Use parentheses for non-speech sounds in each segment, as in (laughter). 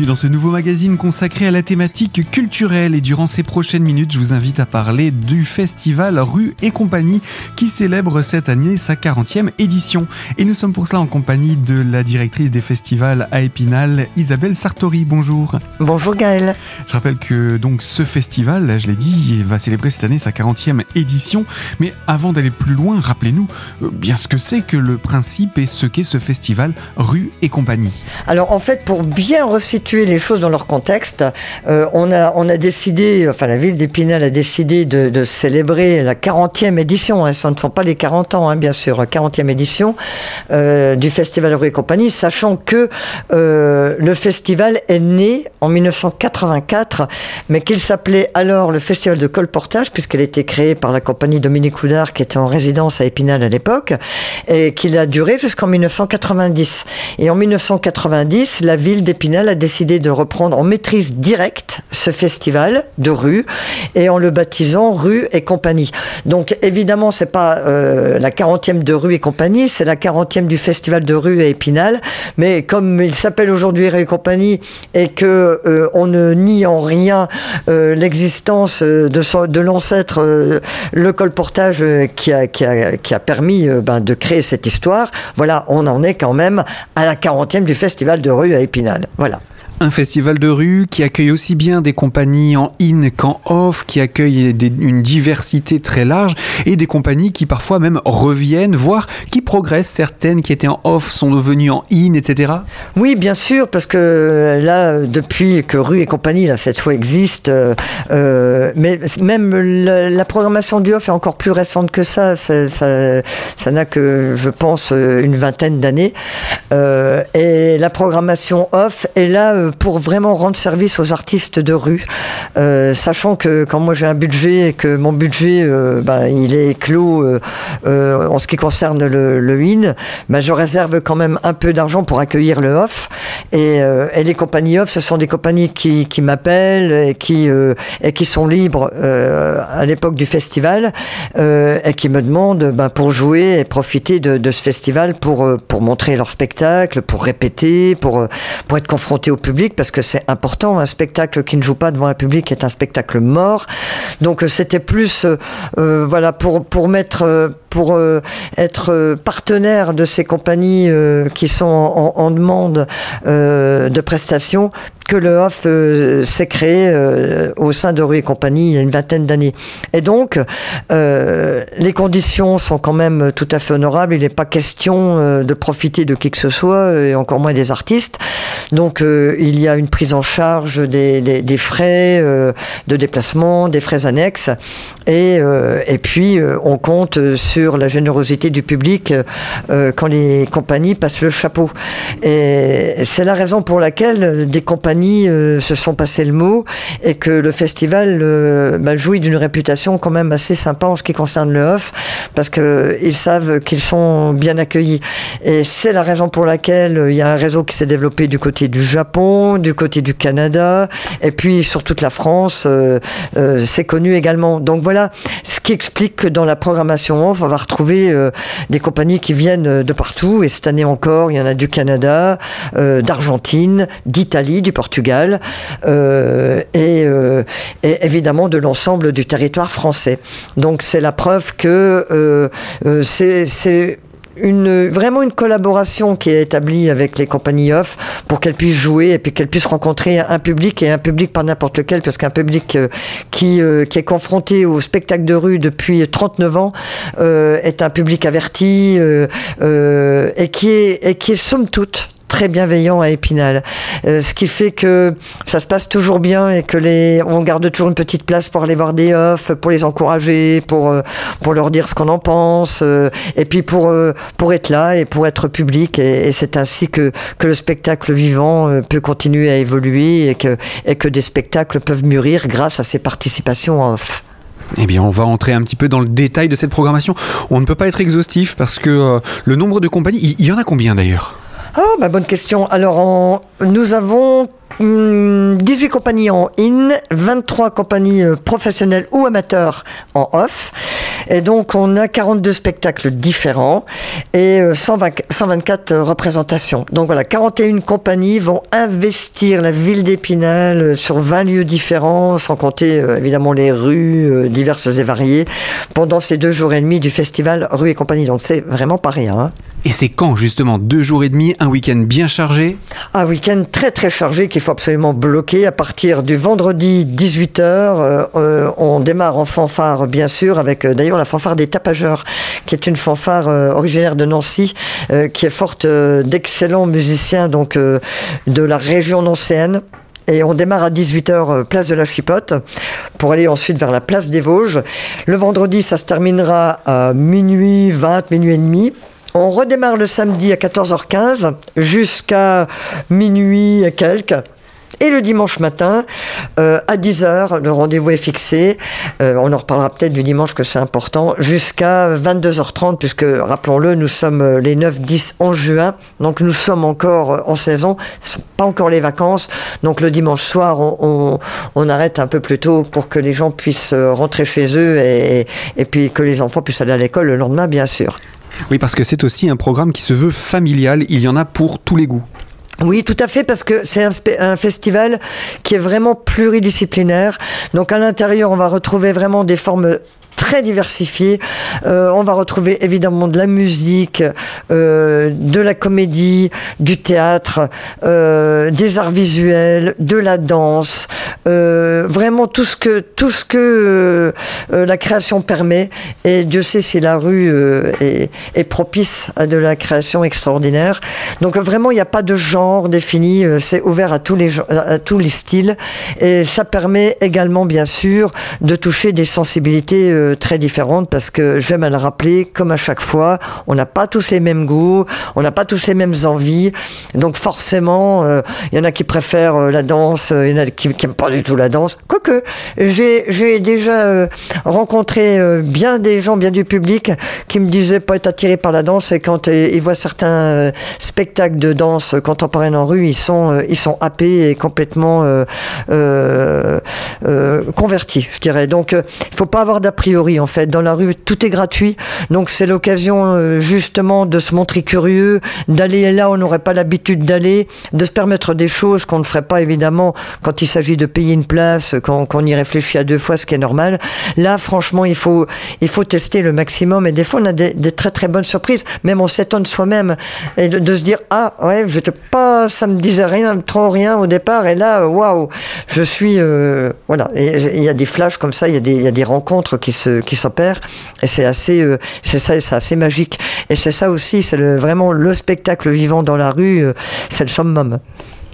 bienvenue dans ce nouveau magazine consacré à la thématique culturelle et durant ces prochaines minutes, je vous invite à parler du festival Rue et compagnie qui célèbre cette année sa 40e édition. Et nous sommes pour cela en compagnie de la directrice des festivals à Épinal, Isabelle Sartori. Bonjour. Bonjour Gaël. Je rappelle que donc ce festival, je l'ai dit, va célébrer cette année sa 40e édition. Mais avant d'aller plus loin, rappelez-nous euh, bien ce que c'est que le principe et ce qu'est ce festival Rue et compagnie. Alors en fait, pour bien resituer les choses dans leur contexte, euh, on, a, on a décidé, enfin la ville d'Épinal a décidé de, célébrer la 40e édition, hein, ce ne sont pas les 40 ans hein, bien sûr, 40e édition euh, du Festival et Compagnie, sachant que euh, le festival est né en 1984, mais qu'il s'appelait alors le Festival de colportage, puisqu'il a été créé par la compagnie Dominique Houdard qui était en résidence à Épinal à l'époque, et qu'il a duré jusqu'en 1990. Et en 1990, la ville d'Épinal a décidé de reprendre en maîtrise directe ce festival de rue et en le baptisant Rue et compagnie. Donc évidemment, c'est pas euh, la 40e de Rue et compagnie, c'est la 40e du festival de rue à Épinal, mais comme il s'appelle aujourd'hui Rue et compagnie et que euh, on ne nie en rien euh, l'existence de, de l'ancêtre le colportage qui a, qui a, qui a permis ben, de créer cette histoire, voilà, on en est quand même à la 40e du festival de rue à Épinal. Voilà. Un festival de rue qui accueille aussi bien des compagnies en in qu'en off, qui accueille une diversité très large et des compagnies qui parfois même reviennent, voire qui progressent. Certaines qui étaient en off sont devenues en in, etc. Oui, bien sûr, parce que là, depuis que Rue et compagnie, là, cette fois existe, euh, euh, mais même la, programmation du off est encore plus récente que ça. Ça, n'a que, je pense, une vingtaine d'années. Euh, et la programmation off est là pour vraiment rendre service aux artistes de rue, euh, sachant que quand moi j'ai un budget et que mon budget euh, ben, il est clos euh, en ce qui concerne le, le IN, ben, je réserve quand même un peu d'argent pour accueillir le off. Et, et, les compagnies off, ce sont des compagnies qui, qui m'appellent et qui et qui sont libres à l'époque du festival et qui me demandent ben, pour jouer et profiter de, ce festival pour pour montrer leur spectacle, pour répéter, pour pour être confronté au public parce que c'est important. Un spectacle qui ne joue pas devant un public est un spectacle mort. Donc euh, c'était plus, euh, euh, voilà, pour pour mettre, pour être partenaire de ces compagnies qui sont en, en demande de prestations que le off euh, s'est créé euh, au sein de Rue et compagnie il y a une vingtaine d'années. Et donc, euh, les conditions sont quand même tout à fait honorables. Il n'est pas question de profiter de qui que ce soit, et encore moins des artistes. Donc, il y a une prise en charge des, des, des frais de déplacement, des frais annexes. Et, et puis, on compte sur la générosité du public quand les compagnies passent le chapeau. Et c'est la raison pour laquelle des compagnies euh, se sont passé le mot et que le festival euh, bah, jouit d'une réputation quand même assez sympa en ce qui concerne le off parce que ils savent qu'ils sont bien accueillis et c'est la raison pour laquelle euh, il y a un réseau qui s'est développé du côté du Japon, du côté du Canada et puis sur toute la France c'est connu également. Donc voilà ce qui explique que dans la programmation off on va retrouver des compagnies qui viennent de partout et cette année encore il y en a du Canada, d'Argentine, d'Italie, du Portugal Portugal euh, euh, et, évidemment de l'ensemble du territoire français. Donc c'est la preuve que euh, c'est vraiment une collaboration qui est établie avec les compagnies off pour qu'elles puissent jouer et puis qu'elles puissent rencontrer un public et un public pas n'importe lequel parce qu'un public qui, qui est confronté au spectacle de rue depuis 39 ans est un public averti et, qui est, et qui est somme toute très bienveillant à Épinal. Euh, ce qui fait que ça se passe toujours bien et que les, on garde toujours une petite place pour aller voir des offs, pour les encourager, pour, euh, pour leur dire ce qu'on en pense, euh, et puis pour, pour être là et pour être public. Et, c'est ainsi que, que le spectacle vivant peut continuer à évoluer et que, et que des spectacles peuvent mûrir grâce à ces participations off. Eh bien, on va entrer un petit peu dans le détail de cette programmation. On ne peut pas être exhaustif parce que le nombre de compagnies, il y en a combien d'ailleurs? Oh, bah bonne question. Alors, nous avons 18 hmm, compagnies en in, 23 compagnies euh, professionnelles ou amateurs en off. Et donc, on a 42 spectacles différents et 124 représentations. Donc voilà, 41 compagnies vont investir la ville d'Épinal sur 20 lieux différents, sans compter évidemment les rues diverses et variées, pendant ces deux jours et demi du festival Rue et compagnie. Donc c'est vraiment pas rien. Hein. Et c'est quand justement Deux jours et demi, un week-end bien chargé? Un week-end très très chargé qu'il faut absolument bloquer. À partir du vendredi 18h, euh, euh, on démarre en fanfare bien sûr, avec euh, d'ailleurs la fanfare des Tapageurs, qui est une fanfare originaire de Nancy, qui est forte d'excellents musiciens donc de la région nancéenne. Et on démarre à 18h, place de la Chipote, pour aller ensuite vers la place des Vosges. Le vendredi, ça se terminera à minuit 20, minuit et demi. On redémarre le samedi à 14h15 jusqu'à minuit et quelques. Et le dimanche matin, euh, à 10h, le rendez-vous est fixé. Euh, on en reparlera peut-être du dimanche que c'est important, jusqu'à 22h30, puisque, rappelons-le, nous sommes les 9, 10, 11 juin. Donc nous sommes encore en saison, pas encore les vacances. Donc le dimanche soir, on, arrête un peu plus tôt pour que les gens puissent rentrer chez eux et puis que les enfants puissent aller à l'école le lendemain, bien sûr. Oui, parce que c'est aussi un programme qui se veut familial. Il y en a pour tous les goûts. Oui, tout à fait, parce que c'est un, festival qui est vraiment pluridisciplinaire. Donc à l'intérieur, on va retrouver vraiment des formes très diversifié. Euh, on va retrouver évidemment de la musique, euh, de la comédie, du théâtre, euh, des arts visuels, de la danse, vraiment tout ce que tout ce que la création permet. Et Dieu sait si la rue est, propice à de la création extraordinaire. Donc vraiment, il n'y a pas de genre défini. C'est ouvert à tous les styles et ça permet également, bien sûr, de toucher des sensibilités très différentes parce que j'aime à le rappeler, comme à chaque fois, on n'a pas tous les mêmes goûts, on n'a pas tous les mêmes envies. Donc forcément, euh, il y en a qui préfèrent euh, la danse, euh, il y en a qui n'aiment pas du tout la danse. Quoique, j'ai déjà rencontré bien des gens, bien du public, qui me disaient pas être attirés par la danse et quand ils voient certains spectacles de danse contemporaine en rue, ils sont, ils sont happés et complètement convertis, je dirais. Donc, il faut pas avoir d'a en fait. Dans la rue, tout est gratuit. Donc c'est l'occasion euh, justement de se montrer curieux, d'aller là où on n'aurait pas l'habitude d'aller, de se permettre des choses qu'on ne ferait pas évidemment quand il s'agit de payer une place, quand, on y réfléchit à deux fois, ce qui est normal. Là, franchement, il faut, il faut tester le maximum. Et des fois, on a des, très très bonnes surprises. Même on s'étonne soi-même et de, se dire ah ouais, j'étais pas, ça me disait rien, trop rien au départ. Et là, waouh, je suis euh, voilà. il y a des flashs comme ça, il y a des, y a des rencontres qui qui s'opère. Et c'est assez euh, c'est ça c'est assez magique. Et c'est ça aussi c'est vraiment le spectacle vivant dans la rue euh, c'est le summum.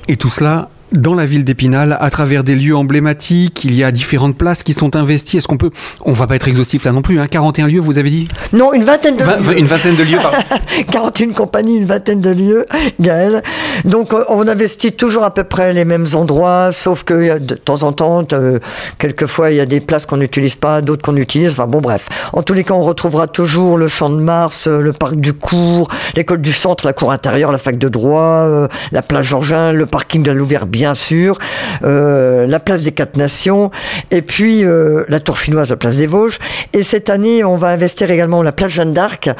Et tout cela dans la ville d'Épinal, à travers des lieux emblématiques, il y a différentes places qui sont investies. Est-ce qu'on peut, on va pas être exhaustif là non plus, hein, 41 lieux, vous avez dit Non, une vingtaine de lieux. Une vingtaine de lieux, pardon. (laughs) 41 compagnies, une vingtaine de lieux, Gaël. Donc euh, on investit toujours à peu près les mêmes endroits, sauf que de temps en temps, euh, quelquefois il y a des places qu'on n'utilise pas, d'autres qu'on utilise. Enfin bon, bref. En tous les cas, on retrouvera toujours le Champ de Mars, euh, le Parc du Cours, l'école du Centre, la cour intérieure, la fac de droit, la place Georgin, le parking de la bien sûr, euh, la place des Quatre Nations, et puis euh, la Tour chinoise, la place des Vosges. Et cette année, on va investir également la place Jeanne d'Arc,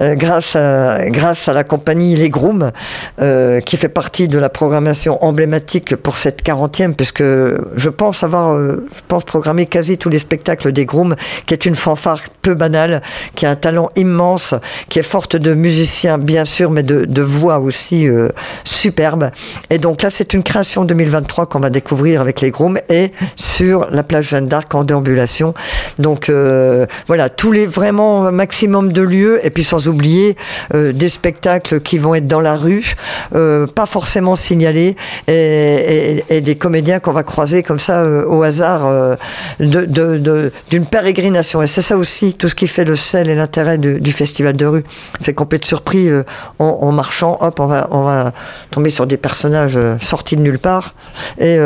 euh, grâce, à, la compagnie Les Grooms, qui fait partie de la programmation emblématique pour cette 40e, puisque je pense avoir, je pense programmer quasi tous les spectacles des Grooms, qui est une fanfare peu banale, qui a un talent immense, qui est forte de musiciens bien sûr, mais de, de voix aussi superbes. Et donc là, c'est une création 2023 qu'on va découvrir avec les Grooms et sur la plage Jeanne d'Arc en déambulation. Donc euh, voilà, tous les vraiment maximum de lieux et puis sans oublier euh, des spectacles qui vont être dans la rue, euh, pas forcément signalés et, des comédiens qu'on va croiser comme ça au hasard d'une pérégrination. Et c'est ça aussi tout ce qui fait le sel et l'intérêt du, festival de rue. C'est qu'on peut être surpris en, marchant, hop, on va, on va tomber sur des personnages sortis de nulle part part. Et,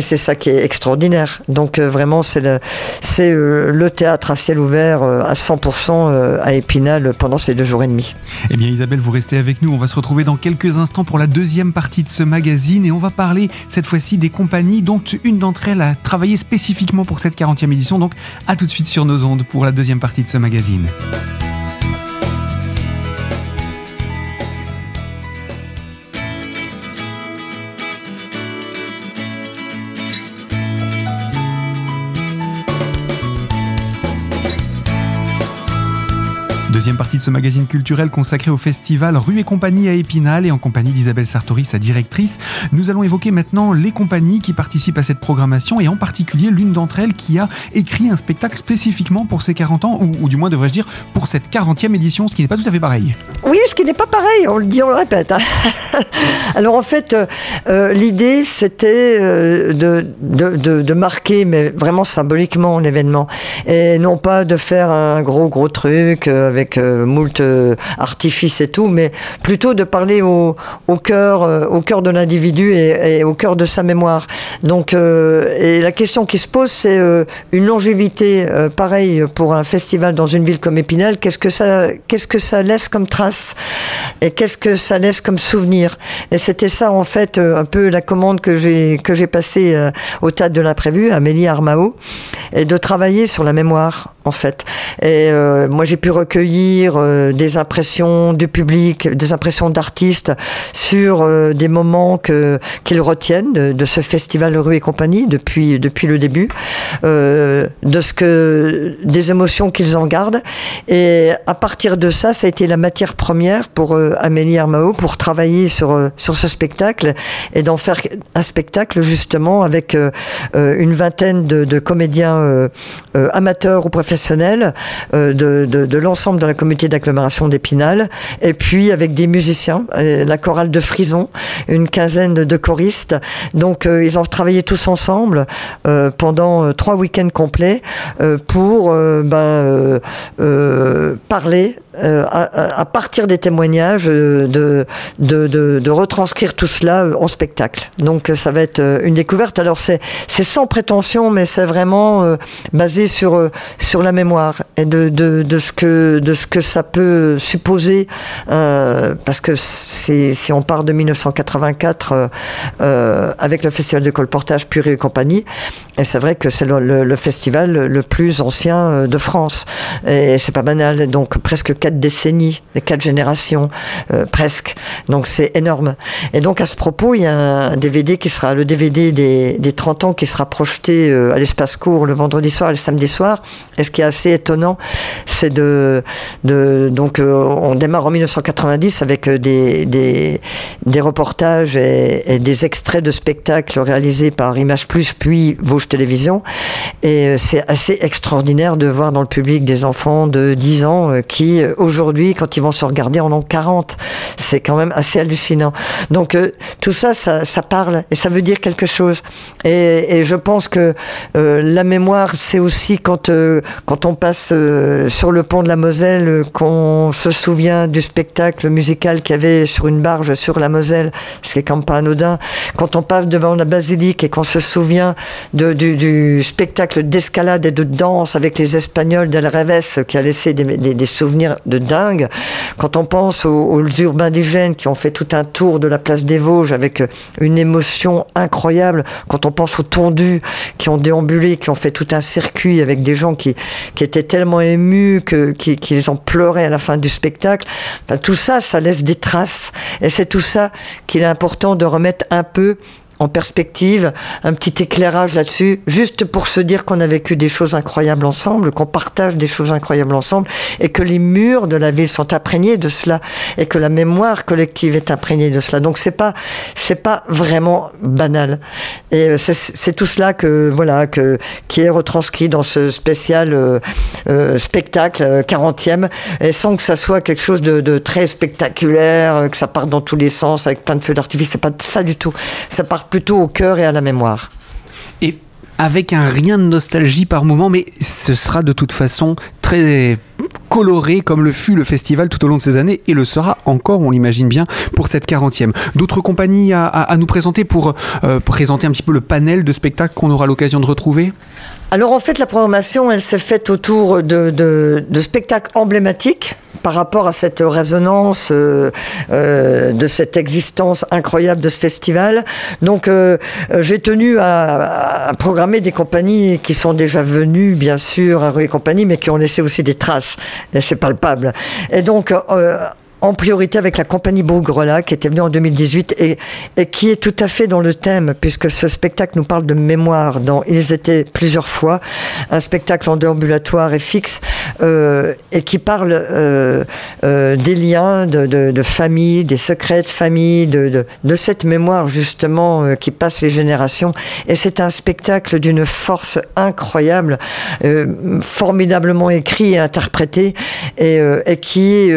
c'est ça qui est extraordinaire. Donc vraiment, c'est le, c'est le théâtre à ciel ouvert à 100% à Épinal pendant ces deux jours et demi. Eh bien Isabelle, vous restez avec nous. On va se retrouver dans quelques instants pour la deuxième partie de ce magazine et on va parler cette fois-ci des compagnies dont une d'entre elles a travaillé spécifiquement pour cette 40e édition. Donc à tout de suite sur nos ondes pour la deuxième partie de ce magazine. Deuxième partie de ce magazine culturel consacré au festival Rue et Compagnie à Épinal et en compagnie d'Isabelle Sartori, sa directrice. Nous allons évoquer maintenant les compagnies qui participent à cette programmation et en particulier l'une d'entre elles qui a écrit un spectacle spécifiquement pour ses 40 ans, ou, du moins devrais-je dire pour cette 40e édition, ce qui n'est pas tout à fait pareil. Oui, ce qui n'est pas pareil, on le dit, on le répète. Hein. (laughs) Alors en fait, euh, euh, l'idée c'était euh, de, de, de, marquer, mais vraiment symboliquement, l'événement. Et non pas de faire un gros gros truc avec euh, moult euh, artifices et tout, mais plutôt de parler au, cœur, euh, au cœur de l'individu et, au cœur de sa mémoire. Donc, et la question qui se pose, c'est une longévité pareille pour un festival dans une ville comme Épinal. Qu'est-ce que ça, qu'est-ce que ça laisse comme trace et qu'est-ce que ça laisse comme souvenir? Et c'était ça en fait un peu la commande que j'ai que j'ai passée au théâtre de l'imprévu, Amélie Armao, et de travailler sur la mémoire en fait. Et moi j'ai pu recueillir euh, des impressions du public, des impressions d'artistes sur euh, des moments que qu'ils retiennent de, ce festival Rue et compagnie depuis depuis le début, euh, de ce que des émotions qu'ils en gardent. Et à partir de ça, ça a été la matière première pour Amélie Armao pour travailler sur sur ce spectacle et d'en faire un spectacle justement avec une vingtaine de, comédiens amateurs ou professionnels de, de, de l'ensemble de la comité d'agglomération d'Épinal, et puis avec des musiciens, euh, la chorale de Frison, une quinzaine de choristes. Donc euh, ils ont travaillé tous ensemble euh, pendant trois week-ends complets pour ben, parler à, partir des témoignages de, de, retranscrire tout cela en spectacle. Donc ça va être une découverte. Alors c'est sans prétention, mais c'est vraiment basé sur, sur la mémoire et de, de, ce que ce que ça peut supposer, euh, parce que si on part de 1984 euh, euh, avec le festival de colportage Purée et compagnie, et c'est vrai que c'est le, festival le plus ancien de France, et c'est pas banal, donc presque quatre décennies, quatre générations, presque, donc c'est énorme. Et donc à ce propos, il y a un DVD qui sera le DVD des, des 30 ans qui sera projeté à l'espace court le vendredi soir et le samedi soir. Et ce qui est assez étonnant, c'est de, donc euh, on démarre en 1990 avec euh, des, des, reportages et, des extraits de spectacles réalisés par Image Plus puis Vosges Télévision. Et euh, c'est assez extraordinaire de voir dans le public des enfants de 10 ans qui aujourd'hui, quand ils vont se regarder, en ont 40. C'est quand même assez hallucinant. Donc tout ça, ça, parle et ça veut dire quelque chose. Et, et je pense que la mémoire, c'est aussi quand, quand on passe sur le pont de la Moselle qu'on se souvient du spectacle musical qu'il y avait sur une barge sur la Moselle, qui est quand même pas anodin. Quand on passe devant la basilique et qu'on se souvient du, spectacle d'escalade et de danse avec les Espagnols d'El Reves qui a laissé des, souvenirs de dingue. Quand on pense aux, urbains indigènes qui ont fait tout un tour de la place des Vosges avec une émotion incroyable. Quand on pense aux tondus qui ont déambulé, qui ont fait tout un circuit avec des gens qui, étaient tellement émus que, ont pleurer à la fin du spectacle. tout ça, ça laisse des traces. Et c'est tout ça qu'il est important de remettre un peu en perspective, un petit éclairage là-dessus, juste pour se dire qu'on a vécu des choses incroyables ensemble, qu'on partage des choses incroyables ensemble, et que les murs de la ville sont imprégnés de cela, et que la mémoire collective est imprégnée de cela. Donc c'est pas, c'est pas vraiment banal. Et euh, c'est tout cela que voilà que qui est retranscrit dans ce spécial euh, euh, spectacle 40e, et sans que ça soit quelque chose de, de très spectaculaire, que ça parte dans tous les sens avec plein de feux d'artifice. C'est pas ça du tout. Ça part plutôt au cœur et à la mémoire. Et avec un rien de nostalgie par moment, mais ce sera de toute façon très coloré comme le fut le festival tout au long de ces années et le sera encore, on l'imagine bien, pour cette 40e. D'autres compagnies à, nous présenter pour euh, présenter un petit peu le panel de spectacles qu'on aura l'occasion de retrouver? Alors en fait, la programmation, elle s'est faite autour de, de, spectacles emblématiques par rapport à cette résonance euh, euh, de cette existence incroyable de ce festival. Donc j'ai tenu à, programmer des compagnies qui sont déjà venues, bien sûr, à Rue et compagnie, mais qui ont laissé aussi des traces. Et c'est palpable. Et donc en priorité avec la compagnie Bougrela qui était venue en 2018 et, qui est tout à fait dans le thème puisque ce spectacle nous parle de mémoire dans Ils étaient plusieurs fois, un spectacle en déambulatoire et fixe euh, et qui parle euh, euh, des liens de, famille, des secrets de famille, de, cette mémoire justement qui passe les générations. Et c'est un spectacle d'une force incroyable, formidablement écrit et interprété et, et qui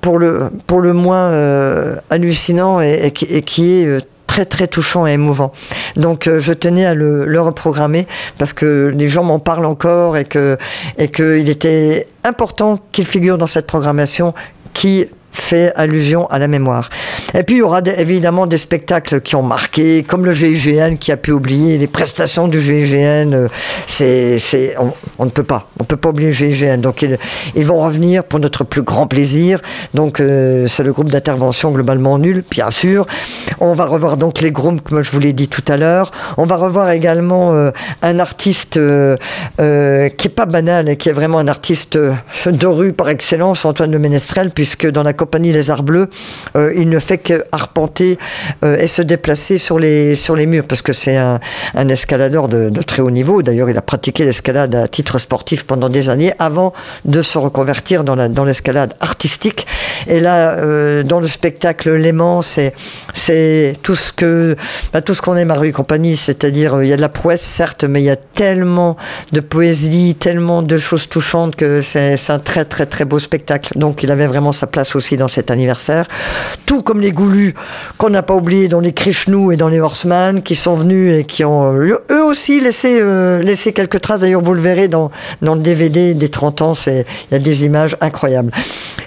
pour le pour le moins euh, hallucinant et, qui, est euh, très très touchant et émouvant. Donc euh, je tenais à le, reprogrammer parce que les gens m'en parlent encore et que et qu'il était important qu'il figure dans cette programmation qui fait allusion à la mémoire. Et puis il y aura évidemment des spectacles qui ont marqué, comme le GIGN qui a pu oublier les prestations du GIGN. Euh, c'est, c'est, on, ne peut pas, on peut pas oublier le GIGN. Donc ils, vont revenir pour notre plus grand plaisir. Donc euh, c'est le groupe d'intervention globalement nul, bien sûr. On va revoir donc les groupes, comme je vous l'ai dit tout à l'heure. On va revoir également euh, un artiste qui est pas banal et qui est vraiment un artiste de rue par excellence, Antoine Le Ménestrel, puisque dans la Les Arts Bleus, euh, il ne fait qu'arpenter euh, et se déplacer sur les, sur les murs, parce que c'est un, escaladeur de, très haut niveau. D'ailleurs, il a pratiqué l'escalade à titre sportif pendant des années avant de se reconvertir dans, la, dans l'escalade artistique. Et là, euh, dans le spectacle Léman, c'est, tout ce que, bah, tout ce qu'on aime à Rue compagnie, c'est-à-dire il y a de la prouesse, certes, mais il y a tellement de poésie, tellement de choses touchantes que c'est un très très très beau spectacle. Donc il avait vraiment sa place aussi dans cet anniversaire. Tout comme les Goulus, qu'on n'a pas oublié dans les Krishnous et dans les Horseman, qui sont venus et qui ont euh, eux aussi laissé, euh, laissé quelques traces. D'ailleurs, vous le verrez dans, dans le DVD des 30 ans, il y a des images incroyables.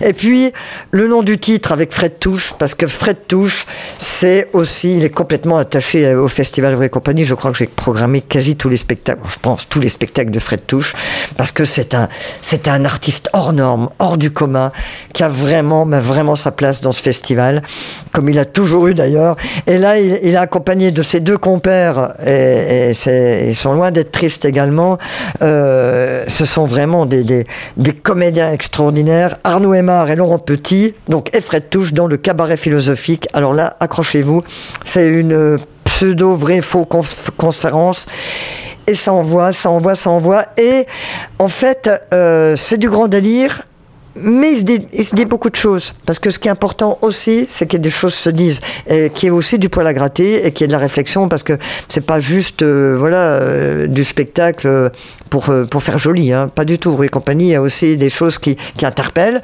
Et puis, le nom du titre avec Fred Touche, parce que Fred Touche, c'est aussi, il est complètement attaché au Festival Vraie Compagnie. Je crois que j'ai programmé quasi tous les spectacles, je pense tous les spectacles de Fred Touche, parce que c'est un, un artiste hors norme, hors du commun, qui a vraiment, vraiment sa place dans ce festival, comme il a toujours eu d'ailleurs. Et là, il, il, est accompagné de ses deux compères, et, et ils sont loin d'être tristes également. Euh, ce sont vraiment des, des, des, comédiens extraordinaires. Arnaud Aymar et Laurent Petit, donc et Fred Touche dans le cabaret philosophique. Alors là, accrochez-vous, c'est une pseudo vrai faux conférence et ça envoie, ça envoie, ça envoie. Et en fait, euh, c'est du grand délire mais il se, dit, il se, dit, beaucoup de choses. Parce que ce qui est important aussi, c'est que des choses se disent. Et qu'il y ait aussi du poil à gratter et qu'il y ait de la réflexion. Parce que c'est pas juste euh, voilà, euh, du spectacle pour, euh, pour faire joli. Hein. Pas du tout. Rue et compagnie, il y a aussi des choses qui, qui interpellent,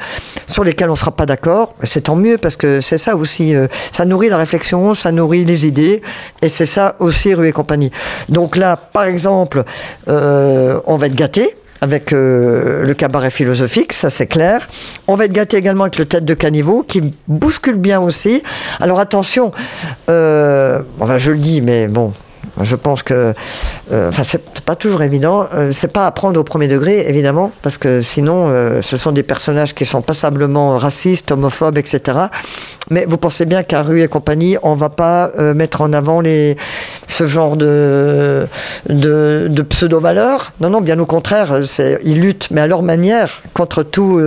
sur lesquelles on sera pas d'accord. C'est tant mieux parce que c'est ça aussi. ça nourrit la réflexion, ça nourrit les idées. Et c'est ça aussi, Rue et compagnie. Donc là, par exemple, on va être gâté avec euh, le cabaret philosophique, ça c'est clair. On va être gâté également avec le tête de caniveau qui bouscule bien aussi. Alors attention, euh, enfin je le dis, mais bon, je pense que, euh, enfin, c'est pas toujours évident. Euh, c'est pas à prendre au premier degré, évidemment, parce que sinon, euh, ce sont des personnages qui sont passablement racistes, homophobes, etc. Mais vous pensez bien qu'à Rue et compagnie, on va pas mettre en avant les, ce genre de, de, pseudo-valeurs? Non, non, bien au contraire, ils luttent, mais à leur manière, contre tout,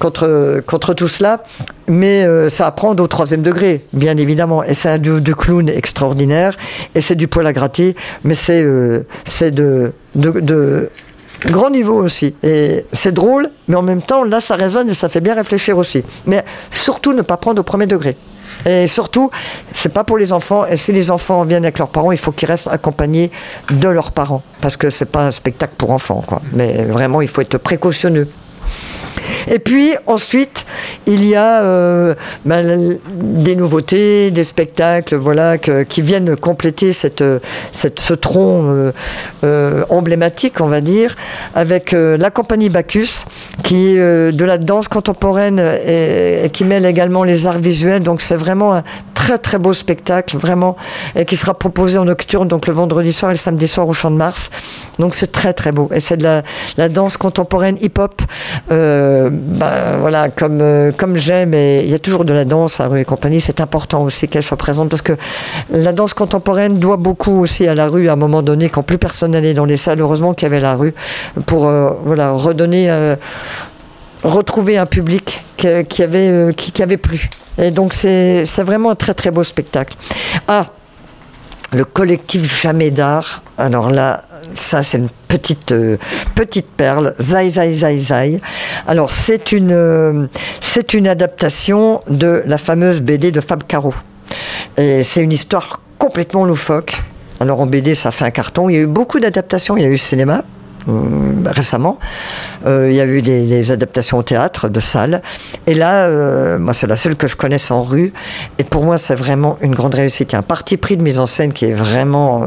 contre, contre tout cela. Mais ça à prendre au troisième degré, bien évidemment. Et c'est un duo extraordinaire. Et c'est du poil à gratter, mais c'est euh, c'est de, de, grand niveau aussi. Et c'est drôle, mais en même temps, là, ça résonne et ça fait bien réfléchir aussi. Mais surtout, ne pas prendre au premier degré. Et surtout, c'est pas pour les enfants. Et si les enfants viennent avec leurs parents, il faut qu'ils restent accompagnés de leurs parents, parce que c'est pas un spectacle pour enfants. Mais vraiment, il faut être précautionneux. Et puis ensuite, il y a ben, des nouveautés, des spectacles, voilà, qui viennent compléter cette, ce tronc emblématique, on va dire, avec la compagnie Bacchus, qui est de la danse contemporaine et, qui mêle également les arts visuels. Donc c'est vraiment un très très beau spectacle, vraiment, et qui sera proposé en nocturne, donc le vendredi soir et le samedi soir au Champ de Mars. Donc c'est très très beau. Et c'est de la, danse contemporaine hip-hop, euh, ben, voilà, comme, euh, comme j'aime. Et il y a toujours de la danse à rue et compagnie. C'est important aussi qu'elle soit présente parce que la danse contemporaine doit beaucoup aussi à la rue à un moment donné, quand plus personne n'allait dans les salles. Heureusement qu'il y avait la rue pour euh, voilà, redonner retrouver un public qui, avait, qui, plu. Et donc c'est vraiment un très très beau spectacle. Ah, le collectif Jamais d'art. Alors là, ça c'est une petite euh, petite perle. Zai Zai Zai Zai. Alors c'est une euh, c'est une adaptation de la fameuse BD de Fab Caro. Et c'est une histoire complètement loufoque. Alors en BD, ça fait un carton. Il y a eu beaucoup d'adaptations. Il y a eu cinéma, euh, récemment. Euh, il y a eu des, adaptations au théâtre de salles. Et là, euh, moi, c'est la seule que je connaisse en rue. Et pour moi, c'est vraiment une grande réussite. Il y a un parti pris de mise en scène qui est vraiment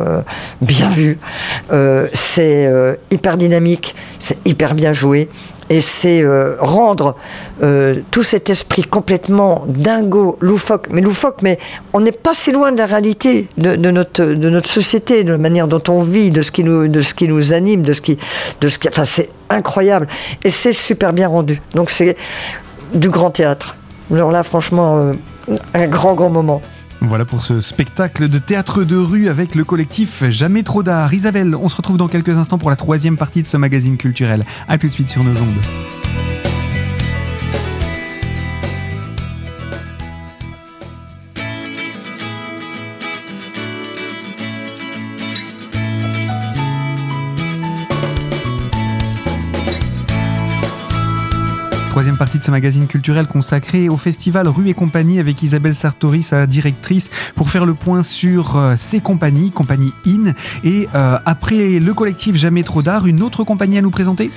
bien vu. c'est hyper dynamique, c'est hyper bien joué et c'est euh, rendre euh, tout cet esprit complètement dingo, loufoque, mais loufoque, mais on n'est pas si loin de la réalité de, notre, de notre société, de la manière dont on vit, de ce qui nous, de ce qui nous anime, de ce qui, de ce qui, enfin c'est incroyable et c'est super bien rendu. Donc c'est du grand théâtre. Alors là, franchement, euh, un grand grand moment. Voilà pour ce spectacle de théâtre de rue avec le collectif Jamais trop d'art. Isabelle, on se retrouve dans quelques instants pour la troisième partie de ce magazine culturel. A tout de suite sur nos ondes. Troisième partie de ce magazine culturel consacré au festival Rue et Compagnie avec Isabelle Sartori, sa directrice, pour faire le point sur euh, ses compagnies, compagnie IN. Et euh, après le collectif Jamais trop d'art, une autre compagnie à nous présenter?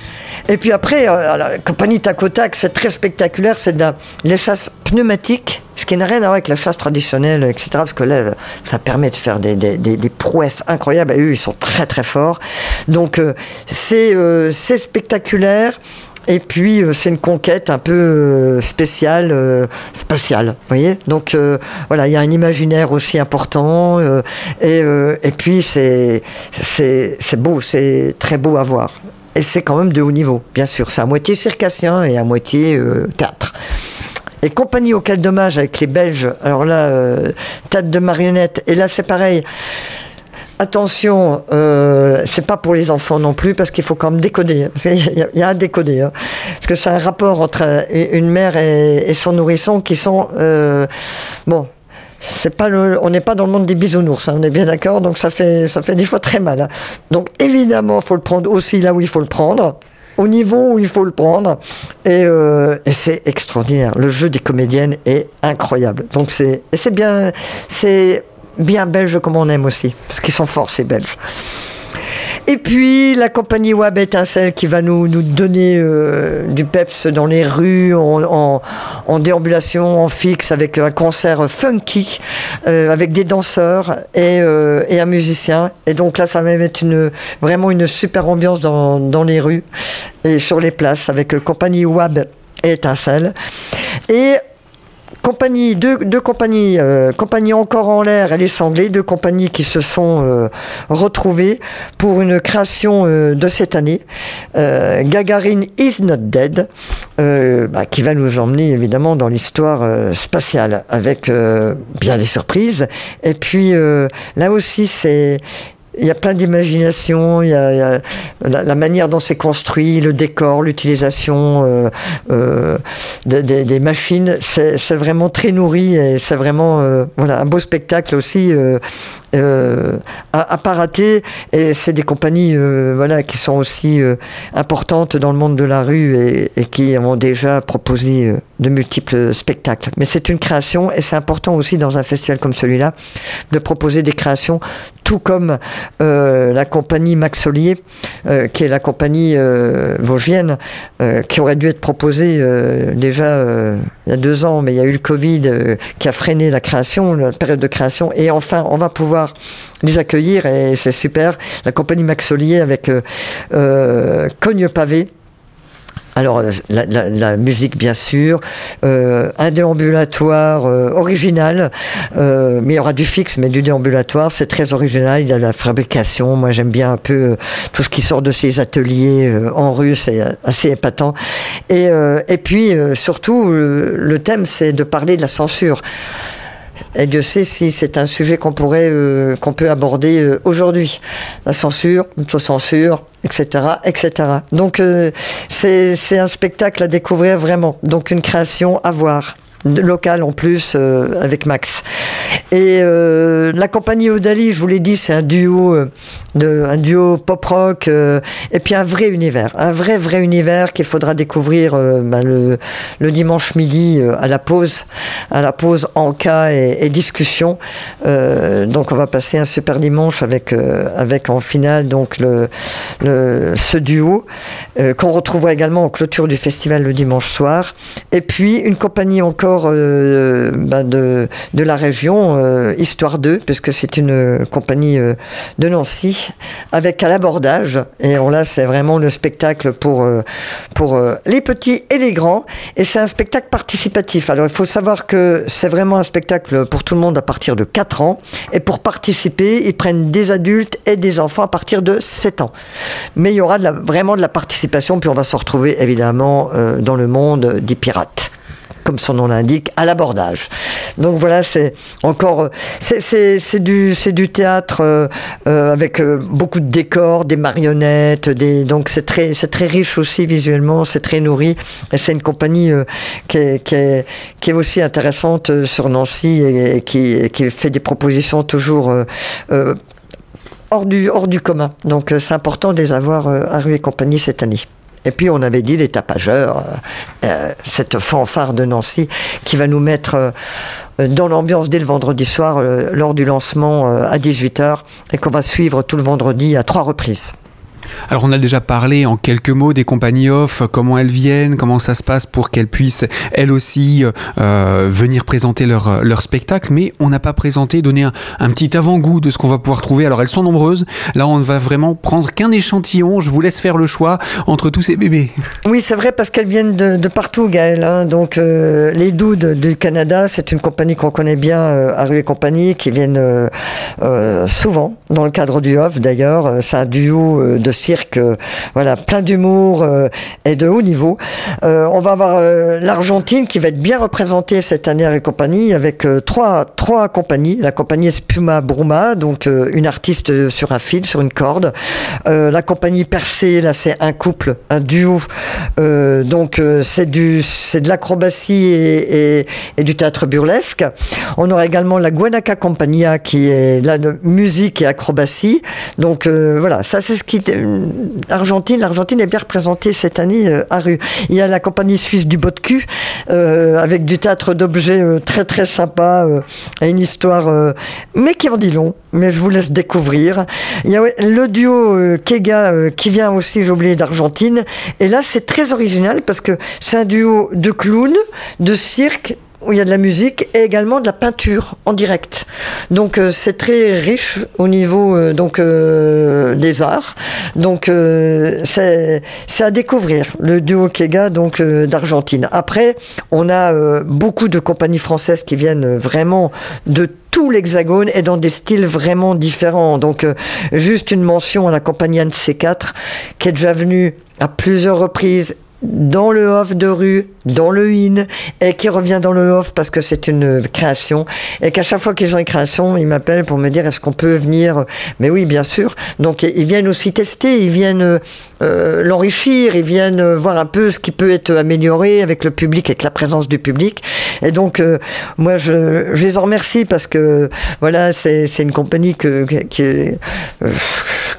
Et puis après, euh, la compagnie Tacotac, c'est très spectaculaire, c'est de les chasses pneumatiques ce qui n'a rien à voir avec la chasse traditionnelle, etc. Parce que là, ça permet de faire des, prouesses incroyables. Eux, ils sont très très forts. Donc, c'est spectaculaire. Et puis euh, c'est une conquête un peu euh, spéciale, euh, spatiale, vous voyez. Donc voilà, il y a un imaginaire aussi important. et, et puis c'est beau, c'est très beau à voir. Et c'est quand même de haut niveau, bien sûr. C'est à moitié circassien et à moitié théâtre. Et compagnie auquel dommage avec les Belges. Alors là, tête de marionnette. Et là, c'est pareil. Attention, euh, c'est pas pour les enfants non plus parce qu'il faut quand même décoder. (laughs) Il y, a à décoder, hein. parce que c'est un rapport entre une mère et, son nourrisson qui sont euh, bon. C'est pas on n'est pas dans le monde des bisounours, hein, on est bien d'accord. Donc ça fait, ça fait des fois très mal. Hein. Donc évidemment, il faut le prendre aussi là où il faut le prendre au niveau où il faut le prendre. Et, euh, c'est extraordinaire. Le jeu des comédiennes est incroyable. Donc c'est, c'est bien, bien belge comme on aime aussi, parce qu'ils sont forts ces Belges. Et puis la compagnie Wab Étincelle qui va nous, nous donner euh, du peps dans les rues, en, en, déambulation, en fixe, avec un concert funky, euh, avec des danseurs et, euh, et, un musicien. Et donc là, ça va mettre une, vraiment une super ambiance dans, dans les rues et sur les places, avec compagnie Wab Étincelle. Et compagnie, deux, compagnies, euh, compagnie encore en l'air et les sanglés, deux compagnies qui se sont euh, retrouvées pour une création euh, de cette année, euh, Gagarin is not dead, bah, qui va nous emmener évidemment dans l'histoire spatiale avec bien des surprises. Et puis là aussi, c'est il y a plein d'imagination, il y a, la, manière dont c'est construit, le décor, l'utilisation euh, euh, des, machines, c'est vraiment très nourri et c'est vraiment euh, voilà, un beau spectacle aussi à, pas rater. Et c'est des compagnies voilà, qui sont aussi importantes dans le monde de la rue et, et qui ont déjà proposé de multiples spectacles. Mais c'est une création et c'est important aussi dans un festival comme celui-là de proposer des créations, tout comme euh, la compagnie Maxolier, euh, qui est la compagnie euh, vosgienne, qui aurait dû être proposée déjà il y a deux ans, mais il y a eu le Covid qui a freiné la création, la période de création. Et enfin, on va pouvoir les accueillir et c'est super. La compagnie Maxolier avec Cogne Pavé alors la, musique bien sûr, euh, un déambulatoire euh, original, euh, mais il y aura du fixe, mais du déambulatoire, c'est très original. Il y a la fabrication, moi j'aime bien un peu tout ce qui sort de ces ateliers en rue, c'est assez épatant. Et, et puis surtout, le thème c'est de parler de la censure. Et Dieu sait si c'est un sujet qu'on pourrait, euh, qu'on peut aborder euh, aujourd'hui. La censure, censure etc., etc. Donc euh, c'est un spectacle à découvrir vraiment. Donc une création à voir local en plus euh, avec Max. Et euh, la compagnie Odali, je vous l'ai dit, c'est un duo, euh, de, un duo pop rock et puis un vrai univers, un vrai vrai univers qu'il faudra découvrir ben, le, dimanche midi à la pause, à la pause en cas et, discussion. donc on va passer un super dimanche avec avec en finale donc le, le ce duo qu'on retrouvera également en clôture du festival le dimanche soir. Et puis une compagnie encore euh, ben, de, de, la région, euh, Histoire 2, puisque c'est une compagnie euh, de Nancy, avec à l'abordage. Et là, c'est vraiment le spectacle pour, pour les petits et les grands. Et c'est un spectacle participatif. Alors, il faut savoir que c'est vraiment un spectacle pour tout le monde à partir de 4 ans. Et pour participer, ils prennent des adultes et des enfants à partir de 7 ans. Mais il y aura vraiment de la participation, puis on va se retrouver évidemment dans le monde des pirates comme son nom l'indique, à l'abordage. Donc voilà, c'est encore, c'est du, du théâtre euh, euh, avec euh, beaucoup de décors, des marionnettes, des, donc c'est très, très riche aussi visuellement, c'est très nourri. Et c'est une compagnie qui est, qui, est, qui, est, aussi intéressante sur Nancy et, qui, qui, fait des propositions toujours hors du, hors du commun. Donc c'est important de les avoir à Rue et compagnie cette année. Et puis on avait dit les tapageurs, euh, euh, cette fanfare de Nancy qui va nous mettre euh, dans l'ambiance dès le vendredi soir lors du lancement à 18h et qu'on va suivre tout le vendredi à trois reprises. Alors on a déjà parlé en quelques mots des compagnies off, comment elles viennent, comment ça se passe pour qu'elles puissent elles aussi euh, venir présenter leur, leur spectacle, mais on n'a pas présenté, donné un, petit avant-goût de ce qu'on va pouvoir trouver. Alors elles sont nombreuses, là on ne va vraiment prendre qu'un échantillon, je vous laisse faire le choix entre tous ces bébés. Oui c'est vrai parce qu'elles viennent de, partout Gaël, hein. donc euh, les Doudes du Canada, c'est une compagnie qu'on connaît bien, euh, et compagnie, qui viennent euh, souvent dans le cadre du off d'ailleurs, c'est un duo de cirque, euh, voilà, plein d'humour euh, et de haut niveau. Euh, on va avoir l'Argentine qui va être bien représentée cette année et compagnie avec trois, trois compagnies. La compagnie Espuma Bruma, donc une artiste sur un fil, sur une corde. la compagnie Percé, là c'est un couple, un duo. donc c'est c'est de l'acrobatie et, du théâtre burlesque. On aura également la Guanaca Compagnia qui est de musique et acrobatie. Donc voilà, ça c'est ce qui Argentine, l'Argentine est bien représentée cette année euh, à rue. Il y a la compagnie suisse du bot de cul, euh, avec du théâtre d'objets euh, très très sympa, et une histoire, mais qui en dit long, mais je vous laisse découvrir. Il y a le duo Kega qui vient aussi, j'ai oublié, d'Argentine, et là c'est très original parce que c'est un duo de clowns, de cirque où il y a de la musique et également de la peinture en direct. Donc euh, c'est très riche au niveau euh, donc euh, des arts. Donc c'est c'est à découvrir le duo Kega donc d'Argentine. Après, on a beaucoup de compagnies françaises qui viennent vraiment de tout l'hexagone et dans des styles vraiment différents. Donc juste une mention à la compagnie Anne C4 qui est déjà venue à plusieurs reprises dans le off de rue, dans le in, et qui revient dans le off parce que c'est une création, et qu'à chaque fois qu'ils ont une création, ils m'appellent pour me dire est-ce qu'on peut venir? Mais oui, bien sûr. Donc ils viennent aussi tester, ils viennent euh, l'enrichir, ils viennent voir un peu ce qui peut être amélioré avec le public, avec la présence du public. Et donc euh, moi, je, les en remercie parce que voilà, c'est une compagnie que, qui, euh,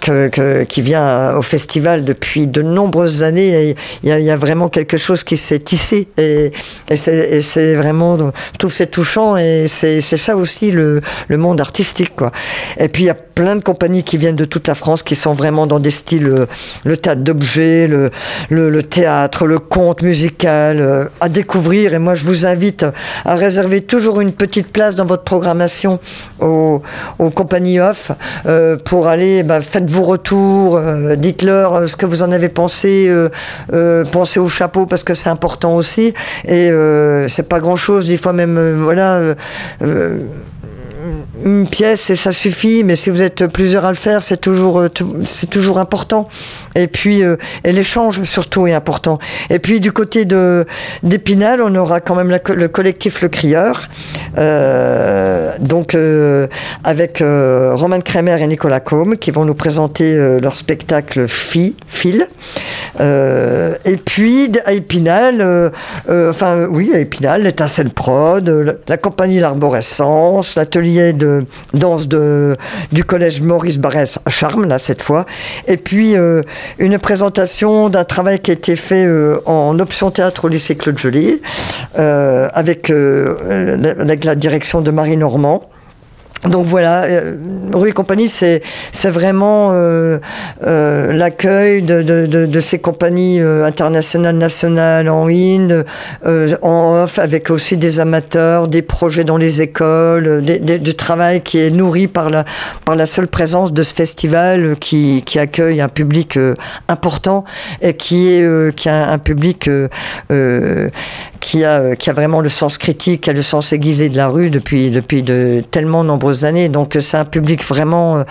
que, que, qui vient au festival depuis de nombreuses années. Il y a, y a vraiment quelque chose qui s'est tissé Et, c'est vraiment, je trouve c'est touchant et c'est ça aussi le, le, monde artistique. Quoi. Et puis il y plein de compagnies qui viennent de toute la France qui sont vraiment dans des styles, euh, le théâtre d'objets, le, le, le, théâtre, le conte musical, euh, à découvrir. Et moi je vous invite à réserver toujours une petite place dans votre programmation aux, aux compagnies off euh, pour aller, bah, faites vos retours, euh, dites-leur ce que vous en avez pensé, pensez au chapeau parce que c'est important aussi. Et c'est pas grand chose, des fois même, voilà une pièce et ça suffit, mais si vous êtes plusieurs à le faire, c'est toujours, euh, c'est toujours important. Et puis, euh, et l'échange surtout est important. Et puis, du côté de d'Épinal, on aura quand même le collectif Le Crieur, euh, donc avec Roman Kremer et Nicolas Combe qui vont nous présenter leur spectacle Fi, Fil. et puis, à Épinal, enfin, oui, à Épinal, l'étincelle prod, la compagnie L'Arborescence, l'atelier de danse du collège Maurice Barrès à Charmes, là, cette fois. Et puis, euh, une présentation d'un travail qui a été fait euh, en option théâtre au lycée Claude Joly, euh, avec la direction de Marie Normand. Donc voilà, euh, Rue et compagnie, c'est vraiment euh, euh, l'accueil de, ces compagnies internationales, nationales en Inde, euh, en off, avec aussi des amateurs, des projets dans les écoles, du travail qui est nourri par la seule présence de ce festival qui qui accueille un public important et qui est qui a un public qui a qui a vraiment le sens critique, qui a le sens aiguisé de la rue depuis depuis de tellement nombreux années. Donc c'est un public vraiment, euh,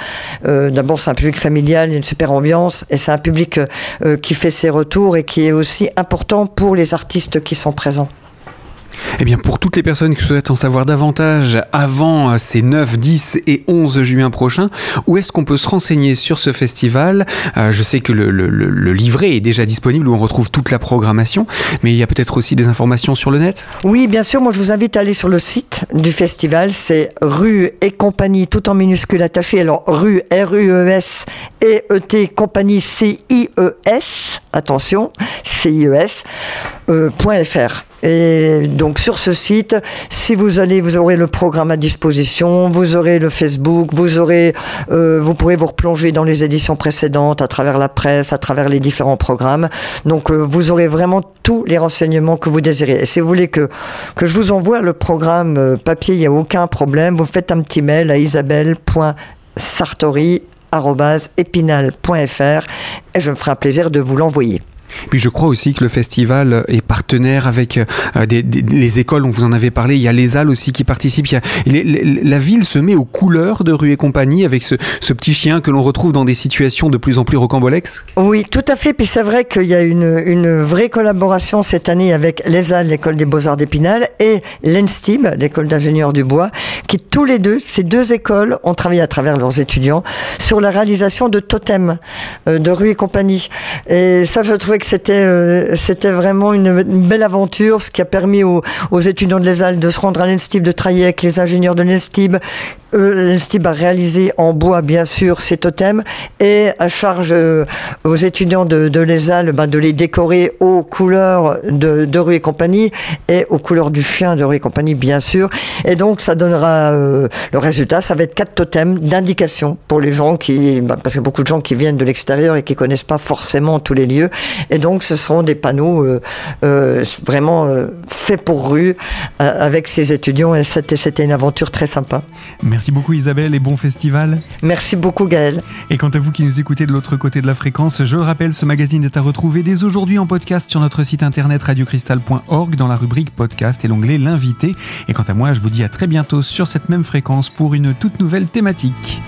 euh, d'abord c'est un public familial, une super ambiance, et c'est un public euh, qui fait ses retours et qui est aussi important pour les artistes qui sont présents. Eh bien, pour toutes les personnes qui souhaitent en savoir davantage avant ces 9, 10 et 11 juin prochains, où est-ce qu'on peut se renseigner sur ce festival? Euh, Je sais que le, livret est déjà disponible où on retrouve toute la programmation, mais il y a peut-être aussi des informations sur le net? Oui, bien sûr. Moi, je vous invite à aller sur le site du festival. C'est rue et compagnie, tout en minuscule attaché. Alors, rue, R-U-E-S, et E-T, compagnie, C-I-E-S, attention, C-I-E-S, euh. Et donc sur ce site, si vous allez, vous aurez le programme à disposition, vous aurez le Facebook, vous aurez, euh, vous pourrez vous replonger dans les éditions précédentes, à travers la presse, à travers les différents programmes. Donc euh, vous aurez vraiment tous les renseignements que vous désirez. Et si vous voulez que que je vous envoie le programme euh, papier, il n'y a aucun problème. Vous faites un petit mail à isabelle.sartori@epinal.fr et je me ferai un plaisir de vous l'envoyer. Puis je crois aussi que le festival est partenaire avec euh, les écoles, on vous en avait parlé, il y a les Halles aussi qui participent, la ville se met aux couleurs de rue et compagnie avec ce, petit chien que l'on retrouve dans des situations de plus en plus rocambolesques. Oui, tout à fait, puis c'est vrai qu'il y a une, une vraie collaboration cette année avec les Halles, l'école des beaux-arts d'Épinal, et l'ENSTIB, l'école d'ingénieurs du bois, qui tous les deux, ces deux écoles, ont travaillé à travers leurs étudiants sur la réalisation de totems euh, de rue et compagnie. Et ça, je trouvais que c'était euh, c'était vraiment une, belle aventure, ce qui a permis aux, étudiants de l'ESAL de se rendre à l'ENSTIB, de travailler avec les ingénieurs de l'ENSTIB, euh, l'ENSTIB a réalisé en bois, bien sûr, ces totems et à charge euh, aux étudiants de, de ben, de les décorer aux couleurs de, de, rue et compagnie et aux couleurs du chien de rue et compagnie, bien sûr. Et donc, ça donnera euh, le résultat, ça va être quatre totems d'indication pour les gens qui, ben, parce a beaucoup de gens qui viennent de l'extérieur et qui connaissent pas forcément tous les lieux. Et donc, ce seront des panneaux euh, euh, vraiment faits pour rue avec ces étudiants et c'était une aventure très sympa. Merci Merci beaucoup Isabelle et bon festival. Merci beaucoup Gaël. Et quant à vous qui nous écoutez de l'autre côté de la fréquence, je le rappelle, ce magazine est à retrouver dès aujourd'hui en podcast sur notre site internet radiocristal.org dans la rubrique podcast et l'onglet l'invité. Et quant à moi, je vous dis à très bientôt sur cette même fréquence pour une toute nouvelle thématique.